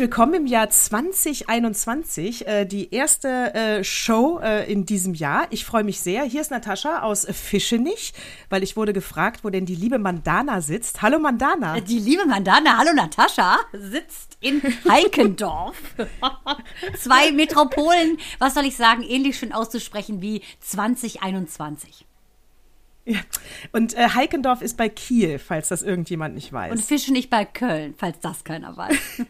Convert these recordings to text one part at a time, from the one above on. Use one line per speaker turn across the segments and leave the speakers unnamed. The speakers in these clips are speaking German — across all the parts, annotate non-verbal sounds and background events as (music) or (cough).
willkommen im Jahr 2021, äh, die erste äh, Show äh, in diesem Jahr. Ich freue mich sehr. Hier ist Natascha aus Fischenich, weil ich wurde gefragt, wo denn die liebe Mandana sitzt. Hallo Mandana.
Die liebe Mandana, hallo Natascha, sitzt in (laughs) Heikendorf. Zwei Metropolen, was soll ich sagen, ähnlich schön auszusprechen wie 2021.
Ja. Und äh, Heikendorf ist bei Kiel, falls das irgendjemand nicht weiß.
Und Fische nicht bei Köln, falls das keiner weiß. (laughs)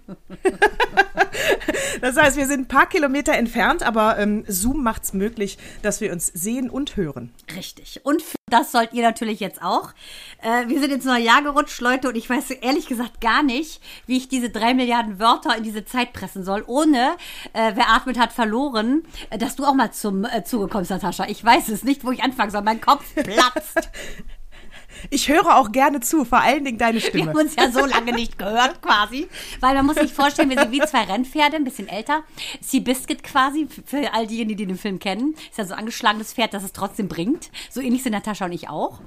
das heißt, wir sind ein paar Kilometer entfernt, aber ähm, Zoom macht es möglich, dass wir uns sehen und hören.
Richtig. Und das sollt ihr natürlich jetzt auch. Äh, wir sind ins neue Jahr gerutscht, Leute, und ich weiß ehrlich gesagt gar nicht, wie ich diese drei Milliarden Wörter in diese Zeit pressen soll, ohne, äh, wer atmet hat verloren, äh, dass du auch mal zum äh, Zuge kommst, Natascha. Ich weiß es nicht, wo ich anfangen soll. Mein Kopf platzt. (laughs)
Ich höre auch gerne zu, vor allen Dingen deine Stimme.
Wir haben uns ja so lange nicht gehört quasi. Weil man muss sich vorstellen, wir sind wie zwei Rennpferde, ein bisschen älter. Seabiscuit quasi, für all diejenigen, die den Film kennen. Ist ja so ein angeschlagenes Pferd, das es trotzdem bringt. So ähnlich sind Natascha und ich auch.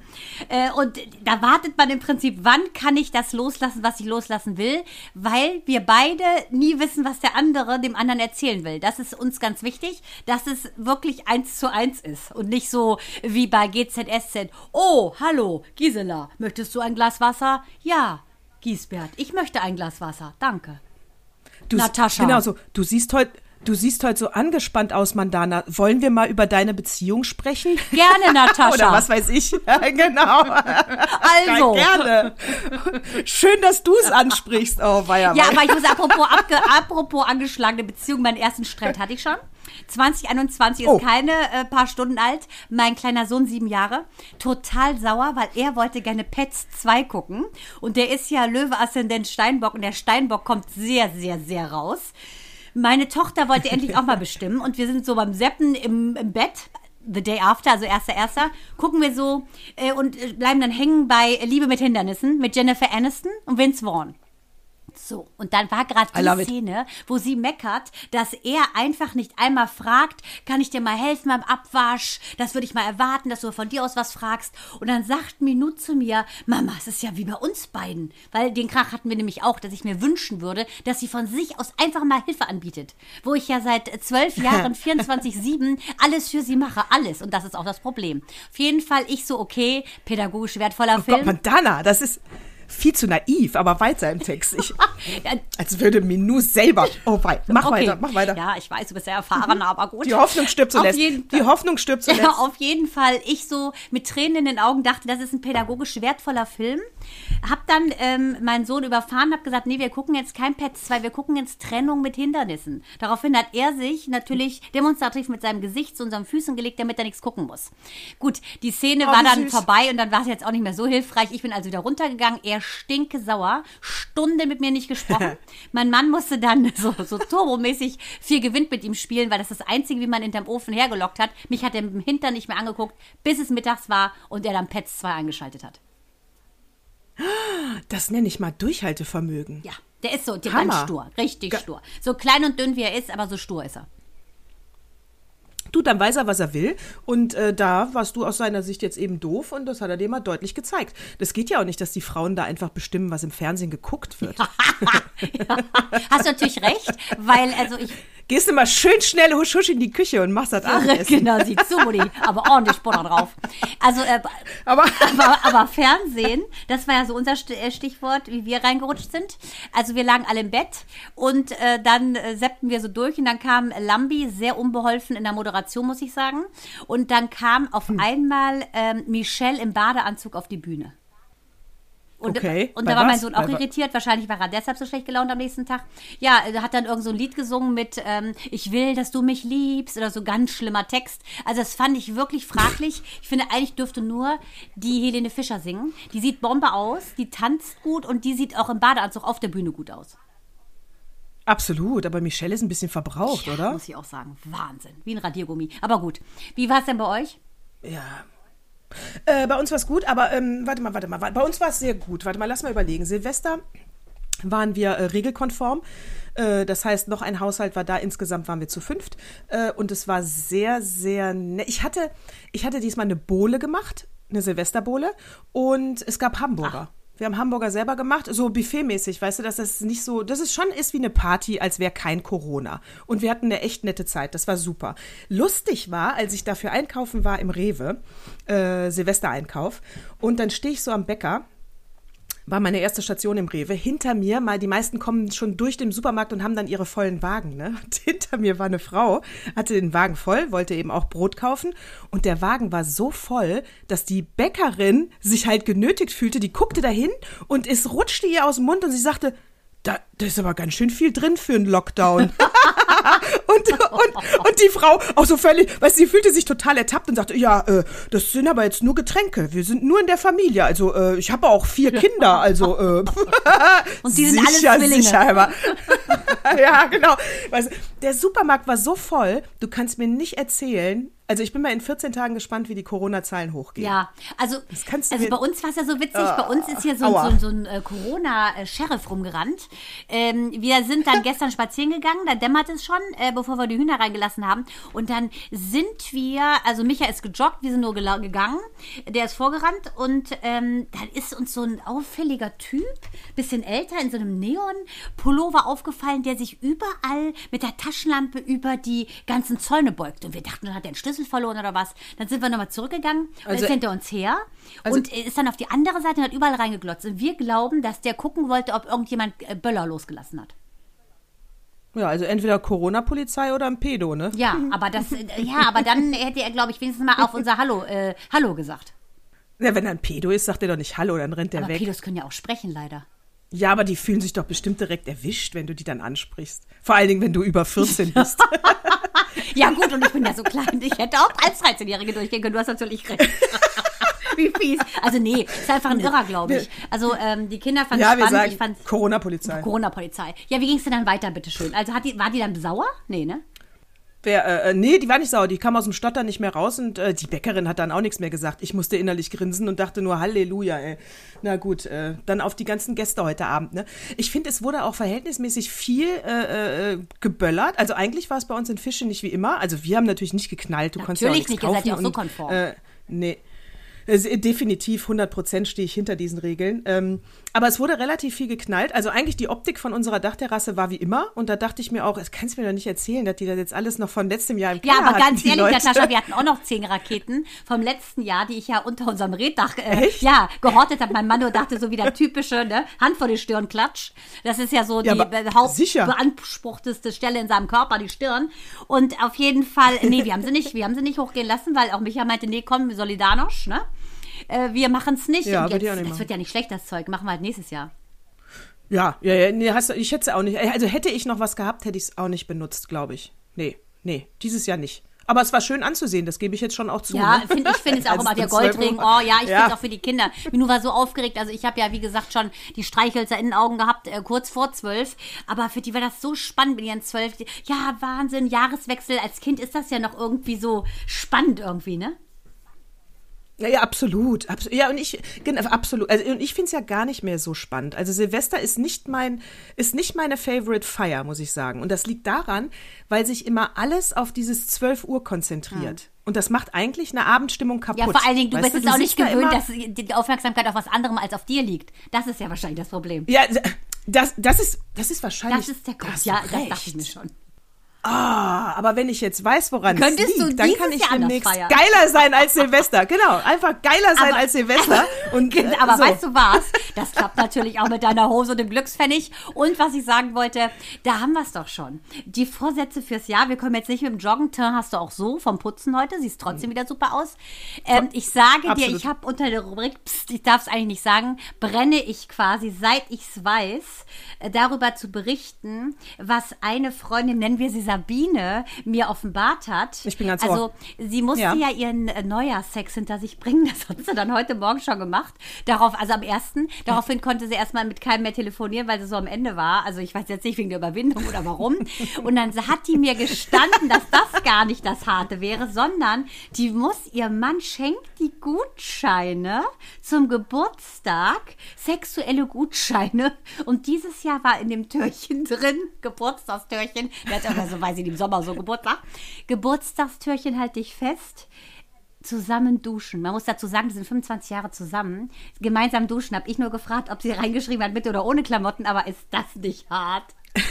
Äh, und da wartet man im Prinzip, wann kann ich das loslassen, was ich loslassen will? Weil wir beide nie wissen, was der andere dem anderen erzählen will. Das ist uns ganz wichtig, dass es wirklich eins zu eins ist. Und nicht so wie bei GZSZ. Oh, hallo, Gisela, möchtest du ein Glas Wasser? Ja. Giesbert, ich möchte ein Glas Wasser. Danke.
Du,
Natascha.
Genau so. Du siehst heute. Du siehst heute so angespannt aus, Mandana. Wollen wir mal über deine Beziehung sprechen?
Gerne, (laughs) Natascha.
Oder was weiß ich. (laughs) Ja, genau.
Also.
Gerne. Schön, dass du es ansprichst. Oh, weia,
Ja,
weia.
aber ich muss apropos, abge, apropos angeschlagene Beziehung, meinen ersten Streit hatte ich schon. 2021
Oh.
ist keine äh, paar Stunden alt. Mein kleiner Sohn, sieben Jahre, total sauer, weil er wollte gerne Pets 2 gucken. Und der ist ja Löwe-Aszendent Steinbock und der Steinbock kommt sehr, sehr, sehr raus. Meine Tochter wollte endlich auch mal bestimmen und wir sind so beim Seppen im, im Bett. The Day After, also erster, erster, gucken wir so äh, und äh, bleiben dann hängen bei Liebe mit Hindernissen mit Jennifer Aniston und Vince Vaughn. So, und dann war gerade die
it.
Szene, wo sie meckert, dass er einfach nicht einmal fragt, kann ich dir mal helfen beim Abwasch? Das würde ich mal erwarten, dass du von dir aus was fragst. Und dann sagt Minu zu mir, Mama, es ist ja wie bei uns beiden. Weil den Krach hatten wir nämlich auch, dass ich mir wünschen würde, dass sie von sich aus einfach mal Hilfe anbietet. Wo ich ja seit zwölf (laughs) Jahren 24-7 alles für sie mache, alles. Und das ist auch das Problem. Auf jeden Fall ich so, okay, pädagogisch wertvoller
Oh
Film.
Gott, Mandana, das ist viel zu naiv, aber weiter im Text. Ich, (laughs) als würde Minou selber. Oh, wei. Mach
Okay.
weiter, mach weiter.
Ja, ich weiß, du bist sehr erfahren, aber gut.
Die Hoffnung stirbt zuletzt. Die. Hoffnung stirbt zuletzt.
Ja, auf jeden Fall. Ich so mit Tränen in den Augen dachte, das ist ein pädagogisch wertvoller Film. Hab dann ähm, meinen Sohn überfahren, hab gesagt, nee, wir gucken jetzt kein Pets 2, wir gucken jetzt Trennung mit Hindernissen. Daraufhin hat er sich natürlich demonstrativ mit seinem Gesicht zu unseren Füßen gelegt, damit er nichts gucken muss. Gut, die Szene
Oh,
war dann
süß.
vorbei und dann war es jetzt auch nicht mehr so hilfreich. Ich bin also wieder runtergegangen, er stinke sauer, Stunden mit mir nicht gesprochen. (laughs) mein Mann musste dann (laughs) so, so turbomäßig viel Gewinn mit ihm spielen, weil das das Einzige, wie man hinterm Ofen hergelockt hat. Mich hat er mit dem Hintern nicht mehr angeguckt, bis es mittags war und er dann Pets 2 eingeschaltet hat.
Das nenne ich mal Durchhaltevermögen.
Ja, der ist so, der ganz stur, richtig
Ge-
stur. So klein und dünn wie er ist, aber so stur ist er.
Du, dann weiß er, was er will. Und äh, da warst du aus seiner Sicht jetzt eben doof und das hat er dir mal deutlich gezeigt. Das geht ja auch nicht, dass die Frauen da einfach bestimmen, was im Fernsehen geguckt wird. (laughs)
Hast du natürlich recht, weil also ich
Gehst du mal schön schnell husch husch in die Küche und machst das Abendessen.
genau, sieh zu, Mutti, aber ordentlich Butter drauf. Also, äh,
Aber
aber, aber Fernsehen, das war ja so unser äh, Stichwort, wie wir reingerutscht sind. Also wir lagen alle im Bett und äh, dann äh, seppten wir so durch und dann kam Lambi, sehr unbeholfen in der Moderation, muss ich sagen. Und dann kam auf
Hm.
einmal ähm, Michelle im Badeanzug auf die Bühne. Und,
Okay,
und
bei
da war mein
was?
Sohn auch
Bei
irritiert. Wahrscheinlich war er deshalb so schlecht gelaunt am nächsten Tag. Ja, er hat dann irgend so ein Lied gesungen mit ähm, Ich will, dass du mich liebst oder so ganz schlimmer Text. Also das fand ich wirklich fraglich. Ich finde, eigentlich dürfte nur die Helene Fischer singen. Die sieht Bombe aus, die tanzt gut und die sieht auch im Badeanzug auf der Bühne gut aus.
absolut, aber Michelle ist ein bisschen verbraucht, oder?
Muss ich auch sagen. Wahnsinn. Wie ein Radiergummi. Aber gut. Wie war es denn bei euch?
Ja. Äh, bei uns war es gut, aber ähm, warte mal, warte mal. Bei uns war es sehr gut. Warte mal, lass mal überlegen. Silvester waren wir äh, regelkonform. Äh, das heißt, noch ein Haushalt war da. Insgesamt waren wir zu fünft. Äh, und es war sehr, sehr nett. Ich hatte, ich hatte diesmal eine Bohle gemacht, eine Silvesterbohle. Und es gab Hamburger. Ach. Wir haben Hamburger selber gemacht, so buffetmäßig, weißt du, dass das nicht so, dass es schon ist wie eine Party, als wäre kein Corona. Und wir hatten eine echt nette Zeit, das war super. Lustig war, als ich dafür einkaufen war im Rewe, äh, Silvestereinkauf, und dann stehe ich so am Bäcker war meine erste Station im Rewe. Hinter mir, mal die meisten kommen schon durch den Supermarkt und haben dann ihre vollen Wagen. Ne? (laughs) Und hinter mir war eine Frau, hatte den Wagen voll, wollte eben auch Brot kaufen und der Wagen war so voll, dass die Bäckerin sich halt genötigt fühlte. Die guckte dahin und es rutschte ihr aus dem Mund und sie sagte, da, da ist aber ganz schön viel drin für einen Lockdown. (laughs) (laughs) und, und, und die Frau auch so völlig, weißt du, sie fühlte sich total ertappt und sagte, ja, äh, das sind aber jetzt nur Getränke. Wir sind nur in der Familie. Also äh, ich habe auch vier Kinder. Also äh, (laughs)
und die sind sicher, alle Zwillinge. Sicher, aber, (laughs)
ja, genau. Weißt, der Supermarkt war so voll, du kannst mir nicht erzählen, also ich bin mal in 14 Tagen gespannt, wie die Corona-Zahlen hochgehen.
Ja, also, also bei uns war es ja so witzig, uh, bei uns ist hier so, so, so ein äh, Corona-Sheriff rumgerannt. Ähm, wir sind dann (laughs) gestern spazieren gegangen, da dämmert es schon, äh, bevor wir die Hühner reingelassen haben. Und dann sind wir, also Micha ist gejoggt, wir sind nur gegangen, der ist vorgerannt und ähm, dann ist uns so ein auffälliger Typ, bisschen älter, in so einem Neon-Pullover aufgefallen, der sich überall mit der Taschenlampe über die ganzen Zäune beugt. Und wir dachten, dann hat er einen Schlüssel Schlüssel verloren oder was. Dann sind wir nochmal zurückgegangen also, und ist hinter uns her also, und ist dann auf die andere Seite und hat überall reingeglotzt. Und wir glauben, dass der gucken wollte, ob irgendjemand äh, Böller losgelassen hat.
Ja, also entweder Corona-Polizei oder ein Pedo, ne?
Ja, aber das, äh, (laughs) ja, aber dann hätte er, glaube ich, wenigstens mal auf unser Hallo, äh, Hallo gesagt.
Ja, wenn er ein Pedo ist, sagt er doch nicht Hallo, dann rennt
aber
weg.
Pedos können ja auch sprechen, leider.
Ja, aber die fühlen sich doch bestimmt direkt erwischt, wenn du die dann ansprichst. Vor allen Dingen, wenn du über 14 bist. (laughs)
ja, gut, und ich bin ja so klein. Ich hätte auch als 13-Jährige durchgehen können. Du hast natürlich recht. (laughs) Wie fies. Also nee, ist einfach ein Irrer, glaube ich. Also ähm, die Kinder fanden es ja, spannend. fand
Corona-Polizei.
Corona-Polizei. Ja, wie ging es denn dann weiter, bitteschön? Also hat die, war die dann sauer? Nee, ne?
Wer, äh, äh, nee, die war nicht sauer, die kam aus dem Stotter nicht mehr raus und äh, die Bäckerin hat dann auch nichts mehr gesagt. Ich musste innerlich grinsen und dachte nur Halleluja, ey. Na gut, äh, dann auf die ganzen Gäste heute Abend, ne? Ich finde, es wurde auch verhältnismäßig viel äh, äh, geböllert. Also eigentlich war es bei uns in Fische nicht wie immer. Also wir haben natürlich nicht geknallt, du natürlich konntest ja auch nichts nicht, kaufen. Natürlich nicht, ihr seid ja auch so konform. Äh, nee. Äh, definitiv 100 Prozent stehe ich hinter diesen Regeln. Ähm, aber es wurde relativ viel geknallt. Also eigentlich die Optik von unserer Dachterrasse war wie immer. Und da dachte ich mir auch, es kannst du mir doch nicht erzählen, dass die das jetzt alles noch von letztem Jahr im Keller
Ja, aber ganz ehrlich, Natascha, wir hatten auch noch zehn Raketen vom letzten Jahr, die ich ja unter unserem Reddach äh, ja, gehortet habe. Mein Mann nur dachte so wie der typische ne? Hand vor die Stirn klatsch. Das ist ja so die ja, hauptbeanspruchteste Stelle in seinem Körper, die Stirn. Und auf jeden Fall, nee, wir haben sie nicht, wir haben sie nicht hochgehen lassen, weil auch Micha meinte, nee, komm, Solidanosch, ne? Äh, wir machen es nicht. Ja, und jetzt, nicht das wird ja nicht schlecht, das Zeug. Machen wir halt nächstes Jahr.
Ja, ja, ja nee, hast, ich hätte es auch nicht. Also hätte ich noch was gehabt, hätte ich es auch nicht benutzt, glaube ich. Nee, nee, dieses Jahr nicht. Aber es war schön anzusehen, das gebe ich jetzt schon auch zu.
Ja, ne? find, ich finde es (laughs) auch immer der Goldring. Oh ja, ich ja. finde es auch für die Kinder. Minu war so aufgeregt. Also ich habe ja, wie gesagt, schon die Streichhölzer in den Augen gehabt, äh, kurz vor zwölf. Aber für die war das so spannend mit ihren zwölf. Ja, Wahnsinn, Jahreswechsel. Als Kind ist das ja noch irgendwie so spannend irgendwie, ne?
Ja, ja, absolut. Abs ja, und ich, genau, absolut. Also, und ich finde es ja gar nicht mehr so spannend. Also Silvester ist nicht mein, ist nicht meine Favorite Fire, muss ich sagen. Und das liegt daran, weil sich immer alles auf dieses 12 Uhr konzentriert. Hm. Und das macht eigentlich eine Abendstimmung kaputt. Ja,
vor allen Dingen, du weißt bist es auch nicht gewöhnt, dass die Aufmerksamkeit auf was anderem als auf dir liegt. Das ist ja wahrscheinlich das Problem.
Ja, das, das ist, das ist wahrscheinlich.
Das ist der Grund. Ja, das dachte ich mir schon.
Ah, aber wenn ich jetzt weiß, woran Könntest es liegt, dann kann ich Jahr demnächst geiler sein als Silvester. Genau, einfach geiler sein aber, als Silvester.
Aber, (laughs) und, äh, aber so. weißt du was? Das klappt natürlich auch mit deiner Hose und dem Glückspfennig. Und was ich sagen wollte, da haben wir es doch schon. Die Vorsätze fürs Jahr, wir kommen jetzt nicht mit dem Joggen, hast du auch so vom Putzen heute, siehst trotzdem wieder super aus. Ähm, ich sage Absolut. dir, ich habe unter der Rubrik, pst, ich darf es eigentlich nicht sagen, brenne ich quasi, seit ich es weiß, äh, darüber zu berichten, was eine Freundin, nennen wir sie Sabine mir offenbart hat.
Ich bin ganz
Also,
ohr.
sie musste
Ja.
ja, ihren äh, Neujahrssex hinter sich bringen. (laughs) Das hat sie dann heute Morgen schon gemacht. Darauf, also am ersten. Daraufhin konnte sie erstmal mit keinem mehr telefonieren, weil sie so am Ende war. Also, ich weiß jetzt nicht wegen der Überwindung oder warum. (laughs) Und dann hat die mir gestanden, dass das gar nicht das Harte wäre, sondern die muss, ihr Mann schenkt die Gutscheine zum Geburtstag, sexuelle Gutscheine. Und dieses Jahr war in dem Türchen drin, (laughs) Geburtstagstürchen, der hat aber so, weiß ich, im Sommer so Geburtstag. Geburtstagstürchen halt dich fest. Zusammen duschen. Man muss dazu sagen, die sind 25 Jahre zusammen. Gemeinsam duschen. Habe ich nur gefragt, ob sie reingeschrieben hat, mit oder ohne Klamotten, aber ist das nicht hart? (laughs)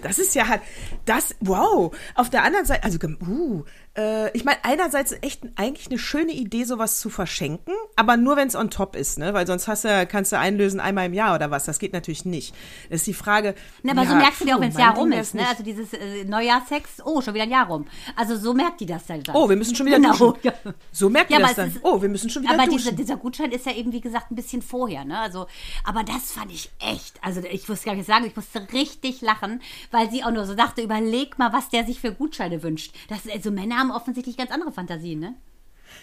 Das ist ja halt, das, wow. Auf der anderen Seite, also, uh, äh, ich meine, einerseits echt eigentlich eine schöne Idee, sowas zu verschenken, aber nur, wenn es on top ist, ne? Weil sonst hast du, kannst du einlösen einmal im Jahr oder was. Das geht natürlich nicht. Das ist die Frage.
Na, aber so
ja,
merkst du dir auch, wenn es Jahr rum ist. Ne? Also dieses äh, Neujahrsex, oh, schon wieder ein Jahr rum. Also so merkt die das dann.
Oh, wir müssen schon wieder
Genau,
duschen.
ja.
So merkt
Ja,
ihr das
aber
dann.
ist-
oh, wir müssen schon wieder
aber
duschen.
diese, dieser Gutschein ist ja eben, wie gesagt, ein bisschen vorher. Ne? Also, aber das fand ich echt. Also ich wusste gar nicht sagen, ich musste richtig lachen, weil sie auch nur so dachte, überleg mal, was der sich für Gutscheine wünscht. Das, also Männer haben offensichtlich ganz andere Fantasien, ne?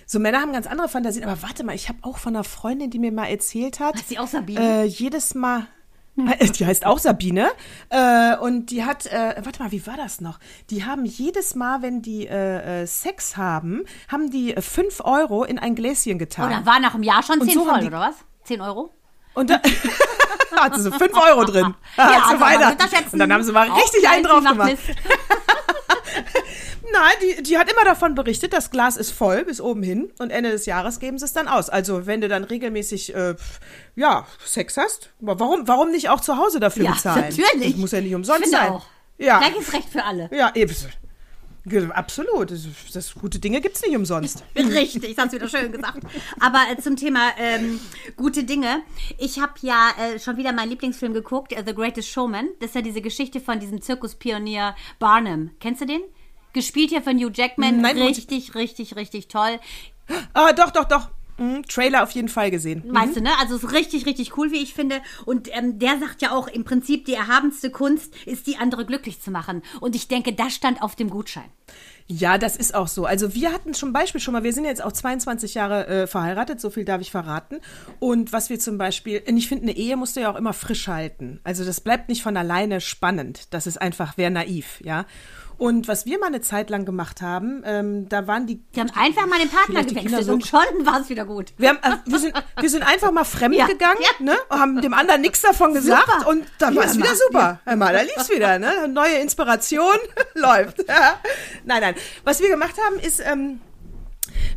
So Männer haben ganz andere Fantasien, aber warte mal, ich habe auch von einer Freundin, die mir mal erzählt hat,
Heißt die auch Sabine?
äh, jedes Mal (laughs) die heißt auch Sabine äh, und die hat, äh, warte mal, wie war das noch? Die haben jedes Mal, wenn die äh, äh, Sex haben, haben die äh, 5 Euro in ein Gläschen getan.
Oder war nach einem Jahr schon
Und
10
so
voll,
die-
oder was? 10 Euro?
Und (laughs) da hat sie so 5 Euro drin. (laughs)
Ja, also.
Und dann haben sie mal richtig einen drauf gemacht. Nein, die, die hat immer davon berichtet, das Glas ist voll bis oben hin und Ende des Jahres geben sie es dann aus. Also wenn du dann regelmäßig äh, ja, Sex hast, warum, warum nicht auch zu Hause dafür
Ja,
bezahlen?
natürlich.
Das muss ja nicht umsonst
ich finde
sein.
auch.
Ja,
Gleiches Recht für alle.
ja, eben. Absolut. Das, das, gute Dinge gibt's nicht umsonst.
Richtig, das hast wieder schön gesagt. Aber äh, zum Thema ähm, gute Dinge. Ich habe ja äh, schon wieder meinen Lieblingsfilm geguckt, äh, The Greatest Showman. Das ist ja diese Geschichte von diesem Zirkuspionier Barnum. Kennst du den? Gespielt hier von Hugh Jackman.
Nein,
richtig, richtig, richtig toll.
Ah, doch, doch, doch. Mhm, Trailer auf jeden Fall gesehen.
Weißt du, ne? Also es ist richtig, richtig cool, wie ich finde. Und ähm, der sagt ja auch im Prinzip, die erhabenste Kunst ist, die andere glücklich zu machen. Und ich denke, das stand auf dem Gutschein.
Ja, das ist auch so. Also wir hatten zum Beispiel schon mal, wir sind jetzt auch 22 Jahre äh, verheiratet, so viel darf ich verraten. Und was wir zum Beispiel, und ich finde, eine Ehe musst du ja auch immer frisch halten. Also das bleibt nicht von alleine spannend. Das ist einfach, wäre naiv, ja. Und was wir mal eine Zeit lang gemacht haben, ähm, da waren die.
Die haben einfach mal den Partner gewechselt
so-
und schon war es wieder gut.
Wir, haben, äh, wir, sind, wir sind einfach mal fremd
Ja,
gegangen,
ja.
ne? Und haben dem anderen nichts davon gesagt
Super.
und dann war
Ja,
es wieder super. Hör mal, da lief's wieder, ne? Neue Inspiration (laughs) läuft. Ja. Nein, nein. Was wir gemacht haben, ist, ähm,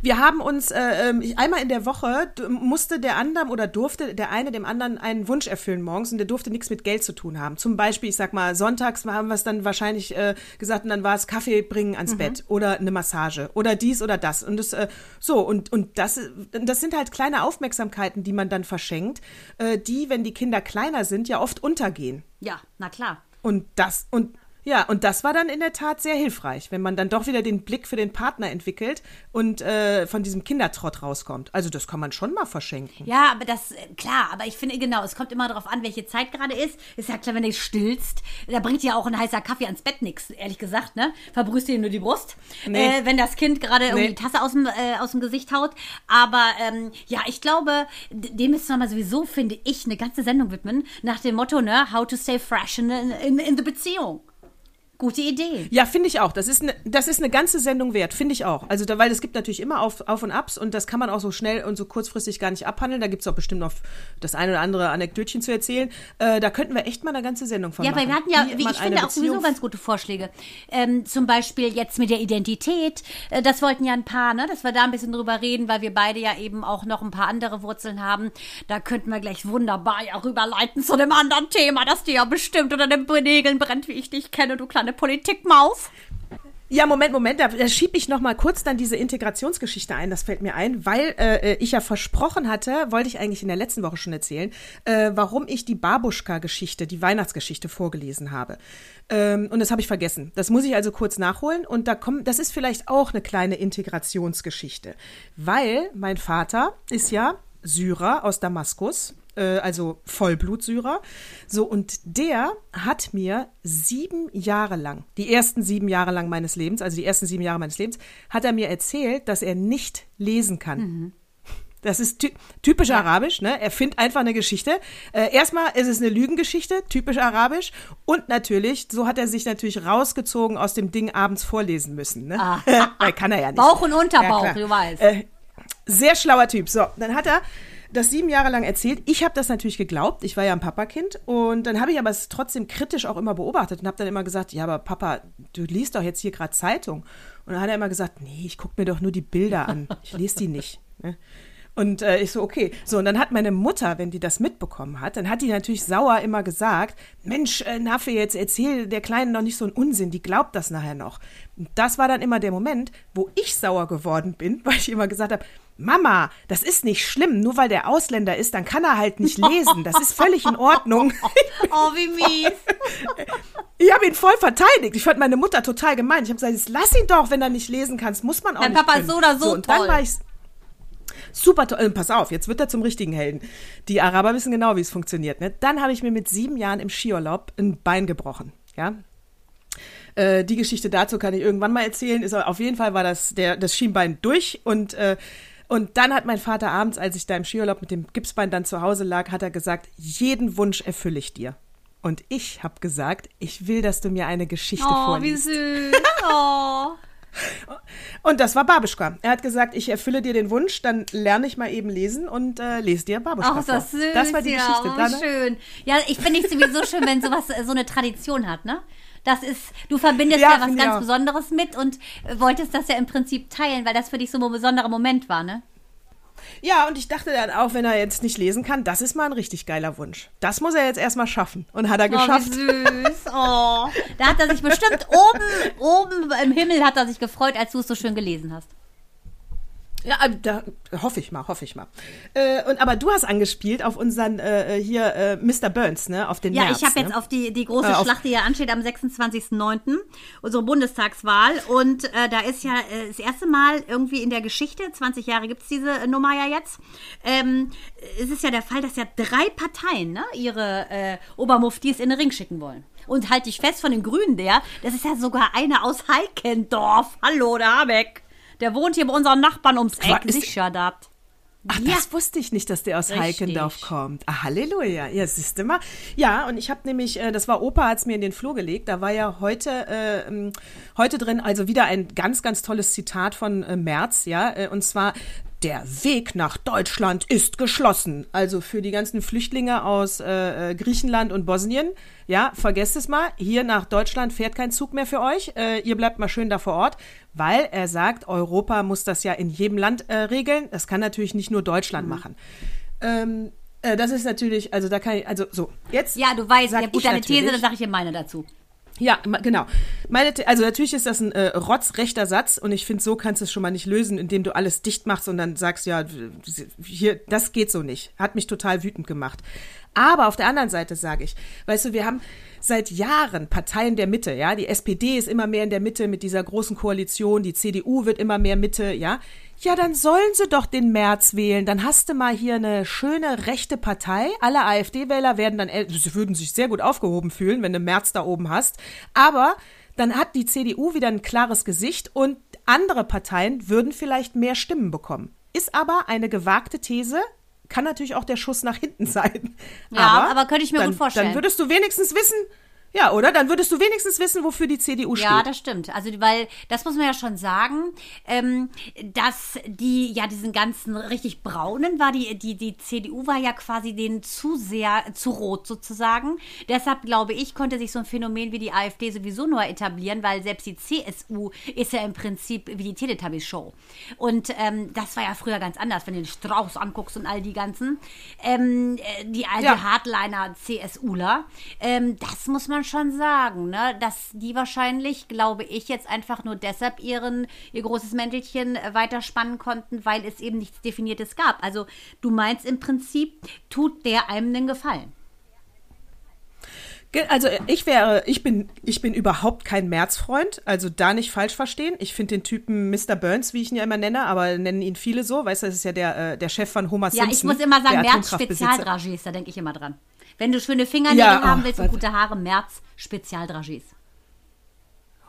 wir haben uns äh, ähm, einmal in der Woche musste der andere oder durfte der eine dem anderen einen Wunsch erfüllen morgens und der durfte nichts mit Geld zu tun haben. Zum Beispiel, ich sag mal, sonntags haben wir es dann wahrscheinlich äh, gesagt und dann war es Kaffee bringen ans Bett oder eine Massage oder dies oder das und das äh, so und und das das sind halt kleine Aufmerksamkeiten, die man dann verschenkt, äh, die, wenn die Kinder kleiner sind, ja oft untergehen.
Ja, na klar.
Und das und ja, und das war dann in der Tat sehr hilfreich, wenn man dann doch wieder den Blick für den Partner entwickelt und äh, von diesem Kindertrott rauskommt. Also das kann man schon mal verschenken.
Ja, aber das, äh, klar, aber ich finde, genau, es kommt immer darauf an, welche Zeit gerade ist. Ist ja klar, wenn du stillst, da bringt dir auch ein heißer Kaffee ans Bett nichts, ehrlich gesagt, ne? Verbrühst dir nur die Brust,
Nee.
äh, wenn das Kind gerade irgendwie
Nee.
die Tasse aus dem, äh, aus dem Gesicht haut. Aber ähm, ja, ich glaube, dem müssen wir mal sowieso, finde ich, eine ganze Sendung widmen, nach dem Motto, ne, how to stay fresh in, in, in the Beziehung. Gute Idee.
Ja, finde ich auch. Das ist eine, das ist eine ganze Sendung wert, finde ich auch. Also da, weil es gibt natürlich immer Auf, Auf und Abs und das kann man auch so schnell und so kurzfristig gar nicht abhandeln. Da gibt es auch bestimmt noch das eine oder andere Anekdötchen zu erzählen. Äh, da könnten wir echt mal eine ganze Sendung von
Ja,
machen.
weil wir hatten ja,
Wie
ich finde, auch sowieso ganz gute Vorschläge. Ähm, zum Beispiel jetzt mit der Identität. Äh, das wollten ja ein paar, ne? dass wir da ein bisschen drüber reden, weil wir beide ja eben auch noch ein paar andere Wurzeln haben. Da könnten wir gleich wunderbar ja rüberleiten zu dem anderen Thema, das dir ja bestimmt unter den Nägeln brennt, wie ich dich kenne, du kleine Politikmaus.
Ja, Moment, Moment, da, da schiebe ich noch mal kurz dann diese Integrationsgeschichte ein, das fällt mir ein, weil äh, ich ja versprochen hatte, wollte ich eigentlich in der letzten Woche schon erzählen, äh, warum ich die Babuschka-Geschichte, die Weihnachtsgeschichte vorgelesen habe. Ähm, und das habe ich vergessen. Das muss ich also kurz nachholen und da kommt, das ist vielleicht auch eine kleine Integrationsgeschichte, weil mein Vater ist ja Syrer aus Damaskus äh, also Vollblutsyrer. So, und der hat mir sieben Jahre lang, die ersten sieben Jahre lang meines Lebens, also die ersten sieben Jahre meines Lebens, hat er mir erzählt, dass er nicht lesen kann. Mhm. Das ist ty typisch ja. arabisch, ne? Er findet einfach eine Geschichte. Äh, erstmal ist es eine Lügengeschichte, typisch arabisch. Und natürlich, so hat er sich natürlich rausgezogen aus dem Ding abends vorlesen müssen, ne? Ah. (laughs) Weil kann er ja nicht.
Bauch und Unterbauch, ja, du weißt. Äh,
sehr schlauer Typ. So, dann hat er das sieben Jahre lang erzählt. Ich habe das natürlich geglaubt. Ich war ja ein Papakind. Und dann habe ich aber es trotzdem kritisch auch immer beobachtet und habe dann immer gesagt, ja, aber Papa, du liest doch jetzt hier gerade Zeitung. Und dann hat er immer gesagt, nee, ich gucke mir doch nur die Bilder an. Ich lese die nicht. Ne? Und äh, ich so, okay. So, und dann hat meine Mutter, wenn die das mitbekommen hat, dann hat die natürlich sauer immer gesagt, Mensch, äh, Naffe, jetzt erzähl der Kleinen noch nicht so einen Unsinn, die glaubt das nachher noch. Und das war dann immer der Moment, wo ich sauer geworden bin, (laughs) weil ich immer gesagt habe, Mama, das ist nicht schlimm, nur weil der Ausländer ist, dann kann er halt nicht lesen. Das ist völlig in Ordnung. (laughs)
oh, wie mies.
Ich habe ihn voll verteidigt. Ich fand meine Mutter total gemein. Ich habe gesagt, lass ihn doch, wenn er nicht lesen kann. Das muss man auch Dein nicht
Papa ist so oder so, so und toll.
Dann war ich super toll. Äh, pass auf, jetzt wird er zum richtigen Helden. Die Araber wissen genau, wie es funktioniert. Ne? Dann habe ich mir mit sieben Jahren im Skiurlaub ein Bein gebrochen. Ja, äh, die Geschichte dazu kann ich irgendwann mal erzählen. Ist, auf jeden Fall war das, der, das Schienbein durch und äh, und dann hat mein Vater abends, als ich da im Skiurlaub mit dem Gipsbein dann zu Hause lag, hat er gesagt, jeden Wunsch erfülle ich dir. Und ich habe gesagt, ich will, dass du mir eine Geschichte oh, vorliest.
Oh, wie süß. (laughs) Oh.
Und das war Babischka. Er hat gesagt, ich erfülle dir den Wunsch, dann lerne ich mal eben lesen und äh, lese dir Babischka Ach,
das
vor.
Süß,
das war die
ja,
Geschichte.
Oh, schön. Ja, ich finde es sowieso schön, wenn sowas äh, so eine Tradition hat, ne? Das ist, du verbindest ja, ja was ganz Besonderes mit und wolltest das ja im Prinzip teilen, weil das für dich so ein besonderer Moment war, ne?
Ja, und ich dachte dann auch, wenn er jetzt nicht lesen kann, das ist mal ein richtig geiler Wunsch. Das muss er jetzt erstmal schaffen. Und hat er geschafft.
Oh, wie süß. (laughs) Oh. Da hat er sich bestimmt oben, oben im Himmel hat er sich gefreut, als du es so schön gelesen hast.
Ja, äh, da hoffe ich mal, hoffe ich mal. Äh, und aber du hast angespielt auf unseren äh, äh hier äh, Mr. Burns, ne, auf den
Ja,
März,
ich habe
ne?
jetzt auf die die große äh, Schlacht, die ja ansteht am 26.09., unsere Bundestagswahl und äh, da ist ja äh, das erste Mal irgendwie in der Geschichte, 20 Jahre gibt's diese Nummer ja jetzt. Ähm, es ist ja der Fall, dass ja drei Parteien, ne, ihre äh, Obermuftis in den Ring schicken wollen. Und halte ich fest von den Grünen der, das ist ja sogar einer aus Heikendorf. Hallo, der Habeck. Der wohnt hier bei unseren Nachbarn ums Eck. Sicher das.
Ach, ja. das wusste ich nicht, dass der aus Richtig. Heikendorf kommt. Ah, Halleluja. Ja, siehst du mal. Ja, und ich habe nämlich, äh, das war Opa, hat es mir in den Flur gelegt. Da war ja heute, äh, ähm, heute drin, also wieder ein ganz, ganz tolles Zitat von äh, Merz, ja. Äh, und zwar, der Weg nach Deutschland ist geschlossen. Also für die ganzen Flüchtlinge aus äh, äh, Griechenland und Bosnien. Ja, vergesst es mal. Hier nach Deutschland fährt kein Zug mehr für euch. Äh, ihr bleibt mal schön da vor Ort, weil er sagt, Europa muss das ja in jedem Land äh, regeln. Das kann natürlich nicht nur Deutschland mhm. machen. Ähm, äh, das ist natürlich, also da kann ich, also so, jetzt.
Ja, du weißt, ja gut, deine These, dann sage ich dir meine dazu.
Ja, genau. Meine, also natürlich ist das ein äh, rotzrechter Satz und ich finde, so kannst du es schon mal nicht lösen, indem du alles dicht machst und dann sagst, ja, hier, das geht so nicht. Hat mich total wütend gemacht. Aber auf der anderen Seite sage ich, weißt du, wir haben seit Jahren Parteien der Mitte, ja, die SPD ist immer mehr in der Mitte mit dieser großen Koalition, die CDU wird immer mehr Mitte, ja. Ja, dann sollen sie doch den März wählen. Dann hast du mal hier eine schöne rechte Partei. Alle AfD-Wähler werden dann, sie würden sich sehr gut aufgehoben fühlen, wenn du März da oben hast. Aber dann hat die CDU wieder ein klares Gesicht und andere Parteien würden vielleicht mehr Stimmen bekommen. Ist aber eine gewagte These, kann natürlich auch der Schuss nach hinten (laughs) sein.
Ja, aber, aber könnte ich mir
dann,
gut vorstellen.
Dann würdest du wenigstens wissen, ja, oder? Dann würdest du wenigstens wissen, wofür die CDU steht.
Ja, das stimmt. Also, weil, das muss man ja schon sagen, ähm, dass die, ja, diesen ganzen richtig braunen war, die, die, die CDU war ja quasi denen zu sehr, zu rot sozusagen. Deshalb, glaube ich, konnte sich so ein Phänomen wie die AfD sowieso nur etablieren, weil selbst die CSU ist ja im Prinzip wie die Teletubbies-Show. Und ähm, das war ja früher ganz anders, wenn du den Strauß anguckst und all die ganzen, ähm, äh, die, also ja. Hardliner-CSUler. Ähm, das muss man schon sagen, ne? dass die wahrscheinlich, glaube ich, jetzt einfach nur deshalb ihren, ihr großes Mäntelchen äh, weiterspannen konnten, weil es eben nichts Definiertes gab. Also du meinst im Prinzip, tut der einem den Gefallen.
Also ich wäre, ich bin, ich bin überhaupt kein Märzfreund, also da nicht falsch verstehen. Ich finde den Typen Mr. Burns, wie ich ihn ja immer nenne, aber nennen ihn viele so, weißt du, das ist ja der, äh, der Chef von Homer
Ja,
Simpson.
ich muss immer sagen,
Atomkraftbesitzer.
Spezialdragés, da denke ich immer dran. Wenn du schöne Fingernägel
Ja,
haben
oh,
willst und gute Haare, März Spezialdragés.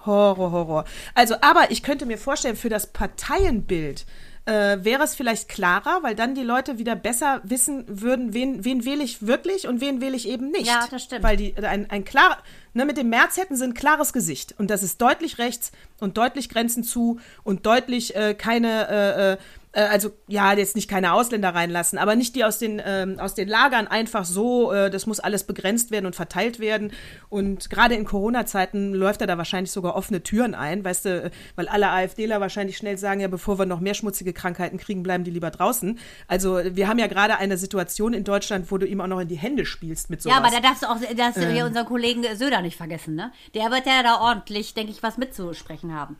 Horror, Horror. Also, aber ich könnte mir vorstellen, für das Parteienbild äh, wäre es vielleicht klarer, weil dann die Leute wieder besser wissen würden, wen, wen wähle ich wirklich und wen wähle ich eben nicht.
Ja, das stimmt.
Weil die ein, ein klar, ne, mit dem März hätten sie ein klares Gesicht und das ist deutlich rechts und deutlich Grenzen zu und deutlich äh, keine äh, äh, also ja, jetzt nicht keine Ausländer reinlassen, aber nicht die aus den, ähm, aus den Lagern einfach so, äh, das muss alles begrenzt werden und verteilt werden. Und gerade in Corona-Zeiten läuft er da wahrscheinlich sogar offene Türen ein, weißt du, weil alle AfDler wahrscheinlich schnell sagen, ja, bevor wir noch mehr schmutzige Krankheiten kriegen, bleiben die lieber draußen. Also wir haben ja gerade eine Situation in Deutschland, wo du ihm auch noch in die Hände spielst mit sowas.
Ja, aber da darfst du auch dass
Ähm.
hier unseren Kollegen Söder nicht vergessen, ne? Der wird ja da ordentlich, denke ich, was mitzusprechen haben.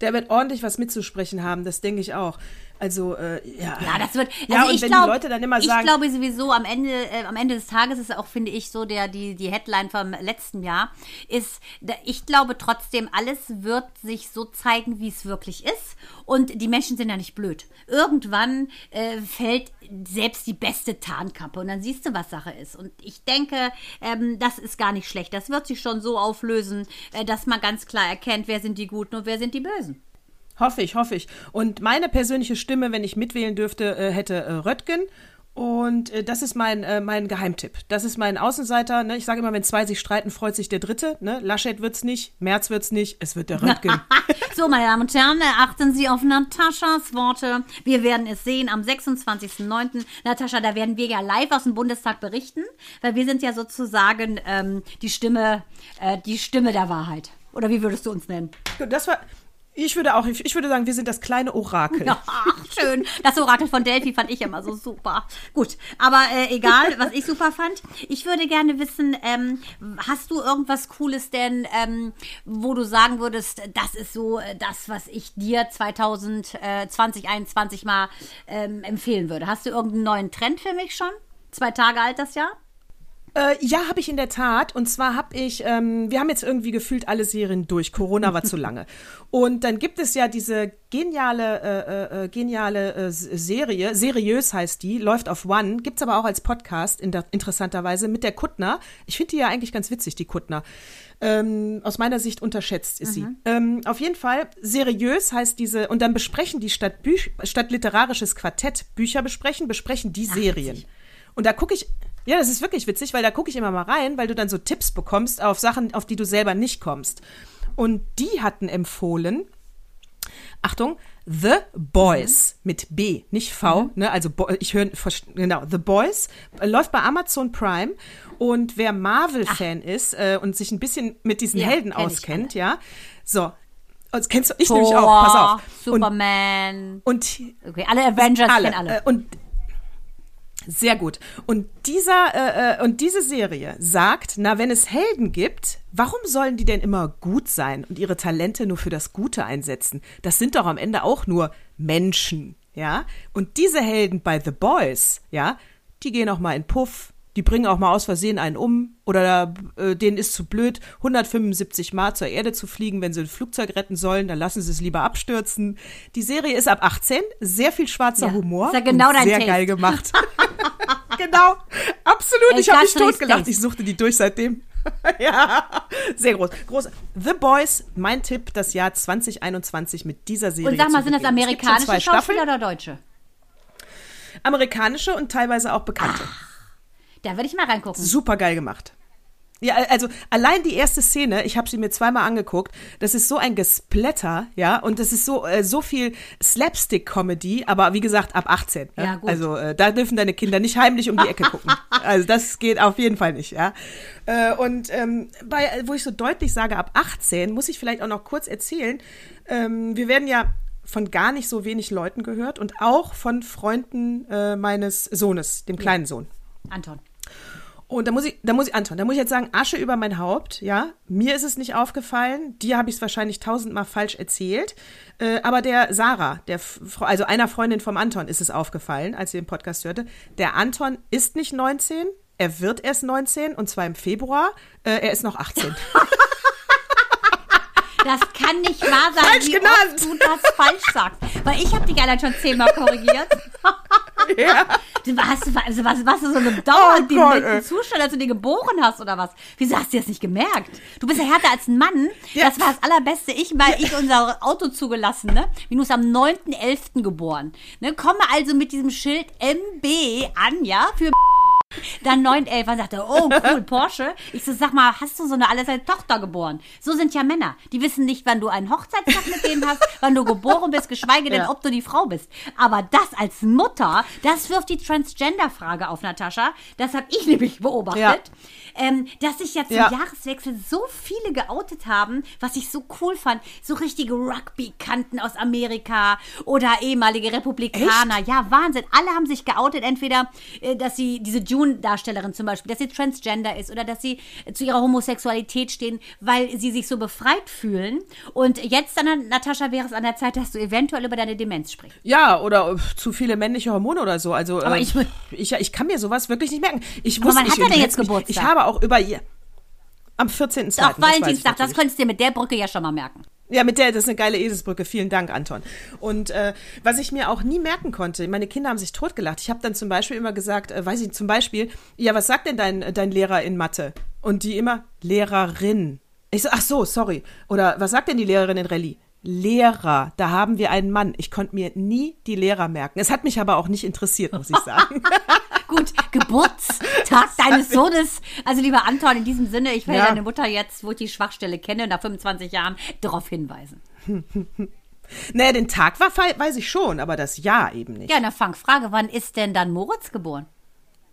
Der wird ordentlich was mitzusprechen haben, das denke ich auch. Also, äh, ja.
Ja, das wird.
Ja,
Also
und
ich
wenn
glaub,
die Leute dann immer
ich
sagen,
glaube sowieso am Ende, äh, am Ende des Tages ist auch, finde ich, so der die die Headline vom letzten Jahr ist. Ich glaube trotzdem, alles wird sich so zeigen, wie es wirklich ist. Und die Menschen sind ja nicht blöd. Irgendwann äh, fällt selbst die beste Tarnkappe und dann siehst du, was Sache ist. Und ich denke, ähm, das ist gar nicht schlecht. Das wird sich schon so auflösen, äh, dass man ganz klar erkennt, wer sind die Guten und wer sind die Bösen.
Hoffe ich, hoffe ich. Und meine persönliche Stimme, wenn ich mitwählen dürfte, äh, hätte äh, Röttgen. Und äh, das ist mein, äh, mein Geheimtipp. Das ist mein Außenseiter. Ne? Ich sage immer, wenn zwei sich streiten, freut sich der Dritte. Ne? Laschet wird's nicht, Merz wird's nicht, es wird der Röttgen. (laughs) (laughs)
So, meine Damen und Herren, achten Sie auf Nataschas Worte. Wir werden es sehen am 26.09. Natascha, da werden wir ja live aus dem Bundestag berichten, weil wir sind ja sozusagen ähm, die Stimme, äh, die Stimme der Wahrheit. Oder wie würdest du uns nennen?
das war. Ich würde auch, ich würde sagen, wir sind das kleine Orakel. (laughs)
Ach, schön. Das Orakel von Delphi fand ich immer so super. Gut, aber äh, egal, was ich super fand. Ich würde gerne wissen, ähm, hast du irgendwas Cooles denn, ähm, wo du sagen würdest, das ist so äh, das, was ich dir 2020, 2021 mal ähm, empfehlen würde? Hast du irgendeinen neuen Trend für mich schon? Zwei Tage alt das Jahr?
Äh, ja, habe ich in der Tat. Und zwar habe ich, ähm, wir haben jetzt irgendwie gefühlt alle Serien durch. Corona war zu lange. Und dann gibt es ja diese geniale, äh, äh, geniale äh, Serie, seriös heißt die, läuft auf One, gibt's aber auch als Podcast in der, interessanterweise mit der Kuttner. Ich finde die ja eigentlich ganz witzig, die Kuttner. Ähm, aus meiner Sicht unterschätzt ist sie. Ähm, auf jeden Fall, seriös heißt diese, und dann besprechen die statt, Büch, statt literarisches Quartett Bücher besprechen, besprechen die Serien. Und da gucke ich, ja, das ist wirklich witzig, weil da gucke ich immer mal rein, weil du dann so Tipps bekommst auf Sachen, auf die du selber nicht kommst. Und die hatten empfohlen, Achtung, The Boys mit B, nicht V, ne? Also ich höre genau, The Boys läuft bei Amazon Prime und wer Marvel-Fan ist äh, und sich ein bisschen mit diesen
Ja,
Helden auskennt, ja, so, das kennst du, ich nämlich auch, pass auf. Und,
Superman.
und
okay, alle Avengers
alle,
kennen alle.
Äh, und sehr gut. Und dieser äh, äh, und diese Serie sagt, na, wenn es Helden gibt, warum sollen die denn immer gut sein und ihre Talente nur für das Gute einsetzen? Das sind doch am Ende auch nur Menschen, ja? Und diese Helden bei The Boys, ja, die gehen auch mal in Puff, die bringen auch mal aus Versehen einen um oder äh, denen ist zu blöd, 175 Mal zur Erde zu fliegen, wenn sie ein Flugzeug retten sollen, dann lassen sie es lieber abstürzen. Die Serie ist ab 18, sehr viel schwarzer
Ja,
Humor
ist ja genau
und
dein
sehr
Taste.
geil gemacht. (laughs) genau, absolut.
Ey,
ich habe mich totgelacht. Ich suchte die durch seitdem. (laughs) ja, sehr groß. groß. The Boys, mein Tipp, das Jahr 2021 mit dieser Serie.
Und sag mal, sind das amerikanische Schauspieler
Staffeln,
oder deutsche?
amerikanische und teilweise auch bekannte.
Da würde ich mal reingucken.
Super geil gemacht. Ja, also allein die erste Szene, ich habe sie mir zweimal angeguckt, das ist so ein Gesplatter, ja, und das ist so äh, so viel Slapstick-Comedy, aber wie gesagt ab 18. Ja?
Ja, gut.
Also äh, da dürfen deine Kinder nicht heimlich um die Ecke gucken. (laughs) Also das geht auf jeden Fall nicht, ja. Äh, und ähm, bei, wo ich so deutlich sage ab 18, muss ich vielleicht auch noch kurz erzählen. Ähm, wir werden ja von gar nicht so wenig Leuten gehört und auch von Freunden äh, meines Sohnes, dem kleinen Sohn.
Anton.
Und da muss ich, da muss ich, Anton, da muss ich jetzt sagen, Asche über mein Haupt, ja. Mir ist es nicht aufgefallen, dir habe ich es wahrscheinlich tausendmal falsch erzählt. Äh, aber der Sarah, der, also einer Freundin vom Anton ist es aufgefallen, als sie den Podcast hörte. Der Anton ist nicht 19, er wird erst 19 und zwar im Februar. Äh, er ist noch 18. (laughs)
Das kann nicht wahr sein,
Falsch
wie
genannt.
oft du das falsch sagst. Weil ich habe dich allein schon zehnmal korrigiert. (laughs)
ja.
Du warst, also was, was du so eine dauernd
Oh.
Zustand, als du den geboren hast oder was? Wieso hast du das nicht gemerkt? Du bist ja härter als ein Mann.
Ja.
Das war das Allerbeste. Ich mal, ich unser Auto zugelassen, ne? Minus am 9.11. geboren. Ne? Komme also mit diesem Schild MB an, ja, für dann 911 und sagte, oh cool, Porsche. Ich so, sag mal, hast du so eine alles Tochter geboren? So sind ja Männer. Die wissen nicht, wann du einen Hochzeitstag mit denen hast, wann du geboren bist, geschweige denn,
Ja.
ob du die Frau bist. Aber das als Mutter, das wirft die Transgender-Frage auf, Natascha. Das habe ich nämlich beobachtet.
Ja.
Ähm, dass sich ja zum
Ja.
Jahreswechsel so viele geoutet haben, was ich so cool fand. So richtige Rugby-Kanten aus Amerika oder ehemalige Republikaner. Ja, Wahnsinn. Alle haben sich geoutet. Entweder, äh, dass sie, diese June-Darstellerin zum Beispiel, dass sie Transgender ist oder dass sie zu ihrer Homosexualität stehen, weil sie sich so befreit fühlen. Und jetzt, dann, Natascha, wäre es an der Zeit, dass du eventuell über deine Demenz sprichst.
Ja, oder äh, zu viele männliche Hormone oder so. Also,
Aber
äh,
ich-
ich, ich kann mir sowas wirklich nicht merken. Ich
Aber
wusste,
wann hat er denn jetzt Geburtstag?
Ich habe auch über ihr. Am 14.2.
Doch,
das weiß ich
Valentinstag, das
natürlich.
könntest du dir mit der Brücke ja schon mal merken.
Ja, mit der, das ist eine geile Eselsbrücke. Vielen Dank, Anton. Und äh, was ich mir auch nie merken konnte, meine Kinder haben sich totgelacht. Ich habe dann zum Beispiel immer gesagt, äh, weiß ich, zum Beispiel, ja, was sagt denn dein, dein Lehrer in Mathe? Und die immer, Lehrerin. Ich so, ach so, sorry. Oder was sagt denn die Lehrerin in Rallye? Lehrer, da haben wir einen Mann. Ich konnte mir nie die Lehrer merken. Es hat mich aber auch nicht interessiert, muss ich sagen. (laughs)
Gut, Geburtstag (laughs) deines Sohnes. Also lieber Anton, in diesem Sinne, ich werde
Ja.
deine Mutter jetzt, wo ich die Schwachstelle kenne, nach 25 Jahren, darauf hinweisen. (laughs)
naja, den Tag war, weiß ich schon, aber das Jahr eben nicht.
Ja, na Frank, Frage, wann ist denn dann Moritz geboren?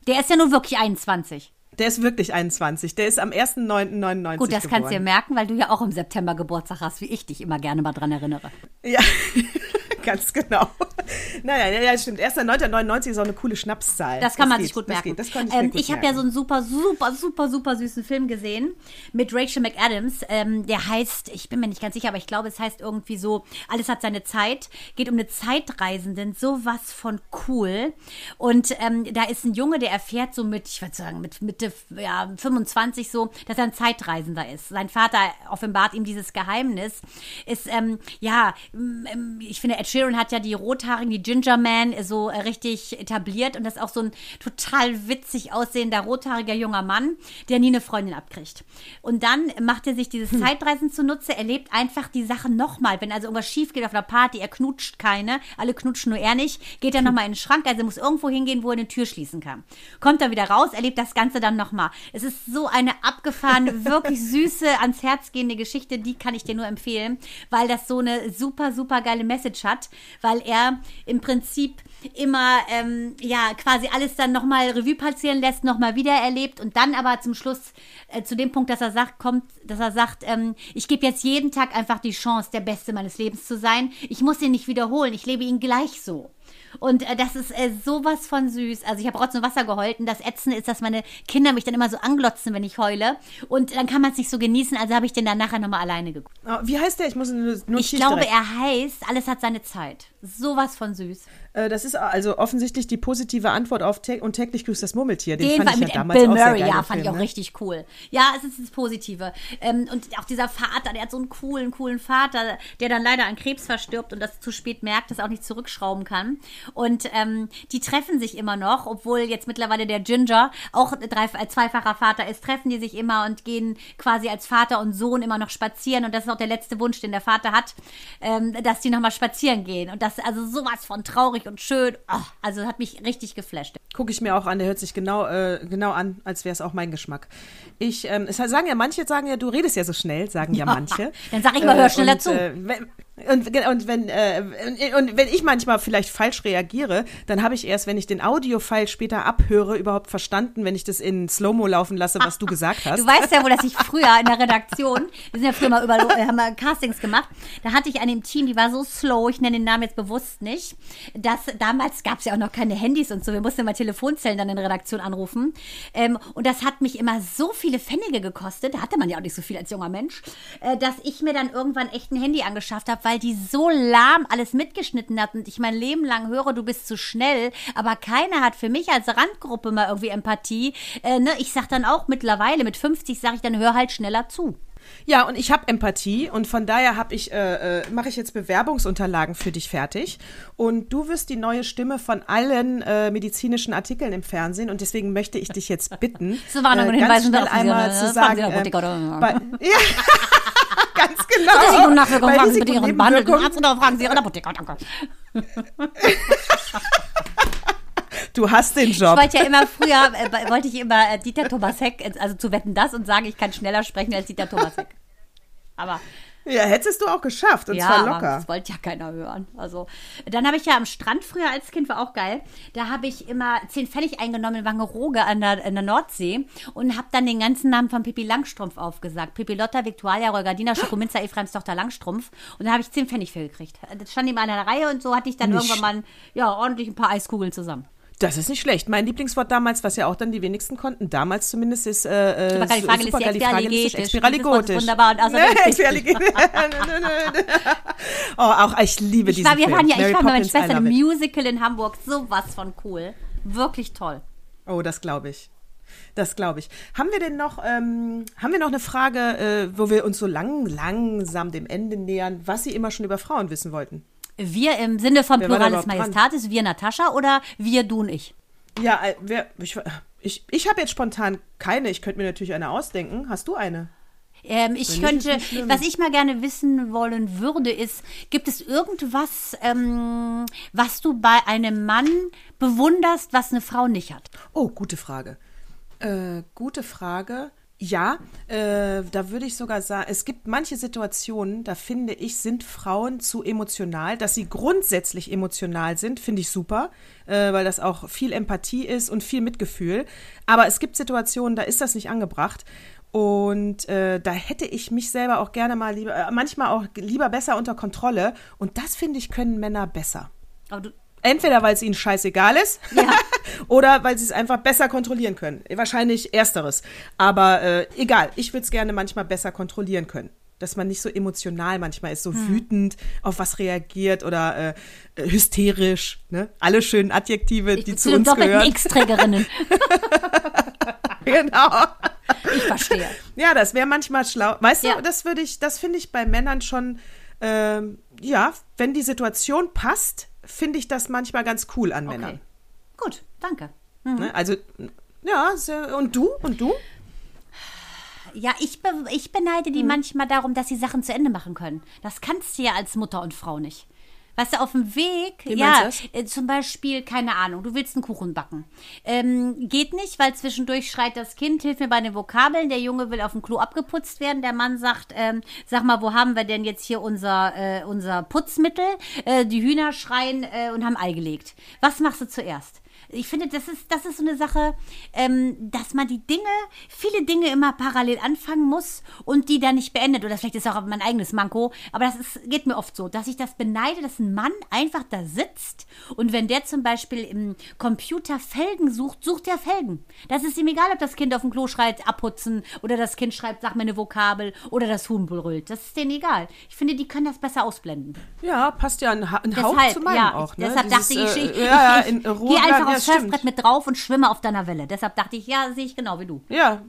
Der ist ja nun wirklich 21.
Der ist wirklich 21. Der ist am 1.9.99
Gut, das kannst du dir
geboren.
merken, weil du ja auch im September Geburtstag hast, wie ich dich immer gerne mal dran erinnere.
Ja, (laughs) ganz genau. Naja, ja, ja, stimmt. 1.9.99 ist auch eine coole Schnapszahl.
Das kann man
geht,
sich gut
das
merken.
Geht, das ich mir
ähm,
gut
ich habe ja so einen super, super, super, super süßen Film gesehen mit Rachel McAdams. Ähm, der heißt, ich bin mir nicht ganz sicher, aber ich glaube, es heißt irgendwie so, alles hat seine Zeit. Geht um eine Zeitreisenden, sowas von cool. Und ähm, da ist ein Junge, der erfährt so mit, ich würde sagen, mit Mitte ja, 25 so, dass er ein Zeitreisender ist. Sein Vater offenbart ihm dieses Geheimnis. Ist, ähm, ja, ich finde, Ed Sheeran hat ja die Rothaarigen, die Ginger Man so äh, richtig etabliert und das ist auch so ein total witzig aussehender rothaariger junger Mann, der nie eine Freundin abkriegt. Und dann macht er sich dieses Zeitreisen zunutze, er lebt einfach die Sachen nochmal. Wenn also irgendwas schief geht auf einer Party, er knutscht keine, alle knutschen nur er nicht, geht er (laughs) nochmal in den Schrank, also muss irgendwo hingehen, wo er eine Tür schließen kann. Kommt er wieder raus, erlebt das Ganze dann nochmal. Es ist so eine abgefahrene, (laughs) wirklich süße, ans Herz gehende Geschichte, die kann ich dir nur empfehlen, weil das so eine super, super geile Message hat, weil er im Prinzip immer, ähm, ja, quasi alles dann nochmal Revue passieren lässt, nochmal wieder erlebt und dann aber zum Schluss äh, zu dem Punkt, dass er sagt, kommt, dass er sagt, ähm, ich gebe jetzt jeden Tag einfach die Chance, der Beste meines Lebens zu sein. Ich muss ihn nicht wiederholen, ich lebe ihn gleich so. Und äh, das ist äh, sowas von süß. Also ich habe Rotz und Wasser geheult und das Ätzende ist, dass meine Kinder mich dann immer so anglotzen, wenn ich heule. Und dann kann man es nicht so genießen, also habe ich den dann nachher nochmal alleine geguckt.
Oh, wie heißt der? Ich muss nur nur
Ich glaube, er heißt, alles hat seine Zeit. Sowas von süß.
Äh, das ist also offensichtlich die positive Antwort auf Tä und täglich grüßt das Murmeltier. Den,
Den
fand ich
mit
ja damals
Bill
auch sehr
Murray,
geil,
ja, fand ich
Film,
auch
ne?
richtig cool. Ja, es ist das Positive. Ähm, und auch dieser Vater, der hat so einen coolen, coolen Vater, der dann leider an Krebs verstirbt und das zu spät merkt, das auch nicht zurückschrauben kann. Und ähm, die treffen sich immer noch, obwohl jetzt mittlerweile der Ginger auch drei, äh, zweifacher Vater ist, treffen die sich immer und gehen quasi als Vater und Sohn immer noch spazieren. Und das ist auch der letzte Wunsch, den der Vater hat, ähm, dass die nochmal spazieren gehen. Und das also sowas von traurig und schön. Oh, also hat mich richtig geflasht.
Gucke ich mir auch an, der hört sich genau, äh, genau an, als wäre es auch mein Geschmack. Ich, ähm, es sagen ja manche, sagen ja, du redest ja so schnell, sagen ja, (laughs) manche.
Dann sag ich mal, hör schneller
und,
zu.
Äh, wenn, und, und, wenn, äh, und wenn ich manchmal vielleicht falsch reagiere, dann habe ich erst, wenn ich den Audiofile später abhöre, überhaupt verstanden, wenn ich das in Slow-Mo laufen lasse, was du gesagt hast.
Du weißt ja wohl, dass ich früher in der Redaktion, wir sind ja früher mal über, haben wir Castings gemacht, da hatte ich eine im Team, die war so slow, ich nenne den Namen jetzt bewusst nicht, dass damals gab es ja auch noch keine Handys und so, wir mussten immer Telefonzellen dann in Redaktion anrufen. Ähm, und das hat mich immer so viele Pfennige gekostet, da hatte man ja auch nicht so viel als junger Mensch, äh, dass ich mir dann irgendwann echt ein Handy angeschafft habe, weil weil die so lahm alles mitgeschnitten hat und ich mein Leben lang höre, du bist zu schnell, aber keiner hat für mich als Randgruppe mal irgendwie Empathie. Äh, ne? Ich sag dann auch mittlerweile, mit 50 sage ich dann, hör halt schneller zu.
Ja, und ich habe Empathie und von daher habe ich äh, äh, mache ich jetzt Bewerbungsunterlagen für dich fertig und du wirst die neue Stimme von allen äh, medizinischen Artikeln im Fernsehen und deswegen möchte ich dich jetzt bitten, (laughs)
So
äh, ganz schnell einmal
ne?
zu sagen, äh,
Apotheker, oder?
bei, (laughs) ja, ganz genau.
Risiko und Nachwirkung,
Bei
fragen Sie bitte Ihren behandelten
Nebenwirkungen-
Arzt oder fragen Sie Ihren Apotheker, danke.
Du hast den Job.
Ich wollte ja immer früher, äh, wollte ich immer äh, Dieter Thomas Heck, äh, also zu wetten das und sagen, ich kann schneller sprechen als Dieter Thomas Heck. Aber
Ja, hättest du auch geschafft und
ja,
zwar locker.
das wollte ja keiner hören. Also, dann habe ich ja am Strand früher als Kind, war auch geil, da habe ich immer 10 Pfennig eingenommen in Wangerooge an der, in der Nordsee und habe dann den ganzen Namen von Pippi Langstrumpf aufgesagt. Pippi Lotta, Victualia, Rolgardina, (gasps) Schokominzer, Ephraims Tochter Langstrumpf. Und dann habe ich 10 Pfennig für gekriegt. Das stand immer in einer Reihe und so hatte ich dann
Nicht
irgendwann mal ja, ordentlich ein paar Eiskugeln zusammen.
Das ist nicht schlecht. Mein Lieblingswort damals, was ja auch dann die wenigsten konnten, damals zumindest, ist äh, äh,
Supercalifragilisticexpialigetisch.
supercalifragilistisch.
Wunderbar und außerdem (laughs)
oh, auch ich liebe
Ich
diesen
war, wir
Film.
waren ja,
Mary
ich war mit meiner Schwester im. Musical in Hamburg. Sowas von cool. Wirklich toll.
Oh, das glaube ich. Das glaube ich. Haben wir denn noch, ähm, haben wir noch eine Frage, äh, wo wir uns so lang, langsam dem Ende nähern, was Sie immer schon über Frauen wissen wollten?
Wir im Sinne von Pluralis? Majestatis, wir Natascha oder wir, du und ich?
Ja, äh, wer, ich, ich, ich habe jetzt spontan keine. Ich könnte mir natürlich eine ausdenken. Hast du eine?
Ähm, ich könnte, was ich mal gerne wissen wollen würde, ist, gibt es irgendwas, ähm, was du bei einem Mann bewunderst, was eine Frau nicht hat?
Oh, gute Frage. Äh, gute Frage. Ja, äh, da würde ich sogar sagen, es gibt manche Situationen, da finde ich, sind Frauen zu emotional. Dass sie grundsätzlich emotional sind, finde ich super, äh, weil das auch viel Empathie ist und viel Mitgefühl. Aber es gibt Situationen, da ist das nicht angebracht. Und äh, da hätte ich mich selber auch gerne mal lieber, äh, manchmal auch lieber besser unter Kontrolle. Und das finde ich, können Männer besser.
Aber du,
Entweder weil es ihnen scheißegal ist
Ja. (laughs)
oder weil sie es einfach besser kontrollieren können. Wahrscheinlich ersteres. Aber äh, egal, ich würde es gerne manchmal besser kontrollieren können. Dass man nicht so emotional manchmal ist, so
Hm.
wütend auf was reagiert oder äh, äh, hysterisch. Ne? Alle schönen Adjektive, die zu uns
doppelten
gehören.
X-Trägerinnen. (laughs)
genau.
Ich verstehe.
Ja, das wäre manchmal schlau. Weißt
Ja.
du, das würde ich, das finde ich bei Männern schon, ähm, ja, wenn die Situation passt, finde ich das manchmal ganz cool an Männern.
Okay. Gut, danke.
Ne? Also, ja, und du? Und du?
Ja, ich, be ich beneide
Mhm.
die manchmal darum, dass sie Sachen zu Ende machen können. Das kannst du ja als Mutter und Frau nicht. Weißt du, auf dem Weg,
Wie
ja, äh, zum Beispiel, keine Ahnung, du willst einen Kuchen backen. Ähm, geht nicht, weil zwischendurch schreit das Kind, hilf mir bei den Vokabeln, der Junge will auf dem Klo abgeputzt werden, der Mann sagt, ähm, sag mal, wo haben wir denn jetzt hier unser, äh, unser Putzmittel? Äh, die Hühner schreien äh, und haben Ei gelegt. Was machst du zuerst? Ich finde, das ist, das ist so eine Sache, ähm, dass man die Dinge, viele Dinge immer parallel anfangen muss und die dann nicht beendet. Oder vielleicht ist auch mein eigenes Manko. Aber das ist, geht mir oft so, dass ich das beneide, dass ein Mann einfach da sitzt und wenn der zum Beispiel im Computer Felgen sucht, sucht er Felgen. Das ist ihm egal, ob das Kind auf dem Klo schreit, abputzen oder das Kind schreibt, sag mir eine Vokabel oder das Huhn brüllt. Das ist denen egal. Ich finde, die können das besser ausblenden.
Ja, passt ja ein, Ha- ein Hauch zu meinem
ja,
auch. Ne?
deshalb
Dieses,
dachte ich, ich,
äh,
ich,
ja, ja,
ich, ich gehe einfach
bleiben,
aufs Surfbrett mit drauf und schwimme auf deiner Welle. Deshalb dachte ich, ja, sehe ich genau wie du.
Ja,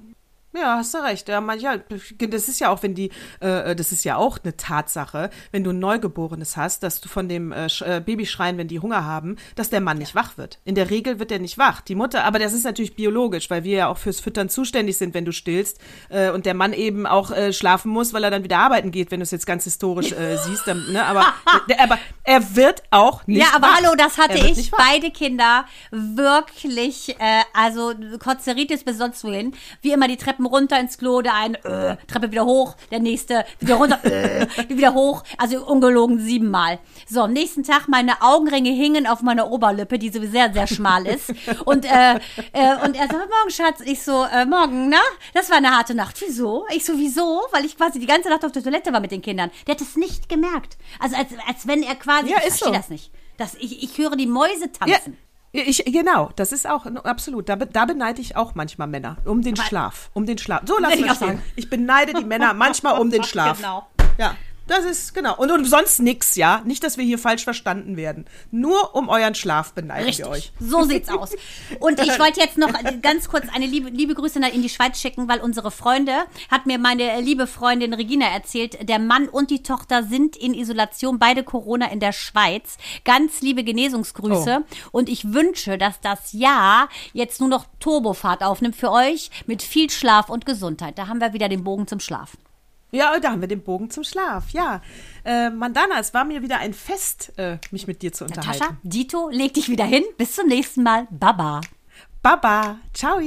ja, hast du recht. Ja, manchmal, das ist ja auch, wenn die, äh, das ist ja auch eine Tatsache, wenn du ein Neugeborenes hast, dass du von dem äh, äh, Babyschreien, wenn die Hunger haben, dass der Mann nicht wach wird. In der Regel wird er nicht wach. Die Mutter, aber das ist natürlich biologisch, weil wir ja auch fürs Füttern zuständig sind, wenn du stillst äh, und der Mann eben auch äh, schlafen muss, weil er dann wieder arbeiten geht, wenn du es jetzt ganz historisch äh, (laughs) siehst. Dann, ne? aber, der, aber er wird auch nicht
Ja, aber
wach.
hallo, das hatte ich.
wach.
Beide Kinder wirklich, äh, also Kotzeritis bis sonst wohin. Wie immer die Treppen runter ins Klo, der eine, äh, Treppe wieder hoch, der nächste wieder runter, äh, (laughs) wieder hoch. Also ungelogen siebenmal. So, am nächsten Tag meine Augenringe hingen auf meiner Oberlippe, die sowieso sehr, sehr schmal ist. Und, äh, äh, und er so, morgen, Schatz. Ich so, äh, morgen, na? Das war eine harte Nacht. Wieso? Ich so, wieso? Weil ich quasi die ganze Nacht auf der Toilette war mit den Kindern. Der hat es nicht gemerkt. Also als, als wenn er quasi,
Ja,
ich verstehe
so.
das nicht. Das, ich, ich höre die Mäuse
Ja,
tanzen.
Ich, genau, das ist auch absolut. Da, da beneide ich auch manchmal Männer um den Schlaf, um den Schlaf. So lass mich
sagen.
Ich beneide die Männer manchmal um den (laughs) Schlaf.
Genau.
Ja. Das ist, genau. Und, und sonst nix, ja. Nicht, dass wir hier falsch verstanden werden. Nur um euren Schlaf beneiden
Richtig.
wir euch.
So sieht's aus. Und ich wollte jetzt noch ganz kurz eine liebe, liebe Grüße in die Schweiz schicken, weil unsere Freunde, hat mir meine liebe Freundin Regina erzählt, der Mann und die Tochter sind in Isolation, beide Corona in der Schweiz. Ganz liebe Genesungsgrüße. Und ich wünsche, dass das Jahr jetzt nur noch Turbofahrt aufnimmt für euch mit viel Schlaf und Gesundheit. Da haben wir wieder den Bogen zum Schlaf.
Ja, da haben wir den Bogen zum Schlaf. Ja. Äh, Mandana, es war mir wieder ein Fest, äh, mich mit dir zu unterhalten.
Natascha, Dito, leg dich wieder hin. Bis zum nächsten Mal. Baba.
Baba. Ciao.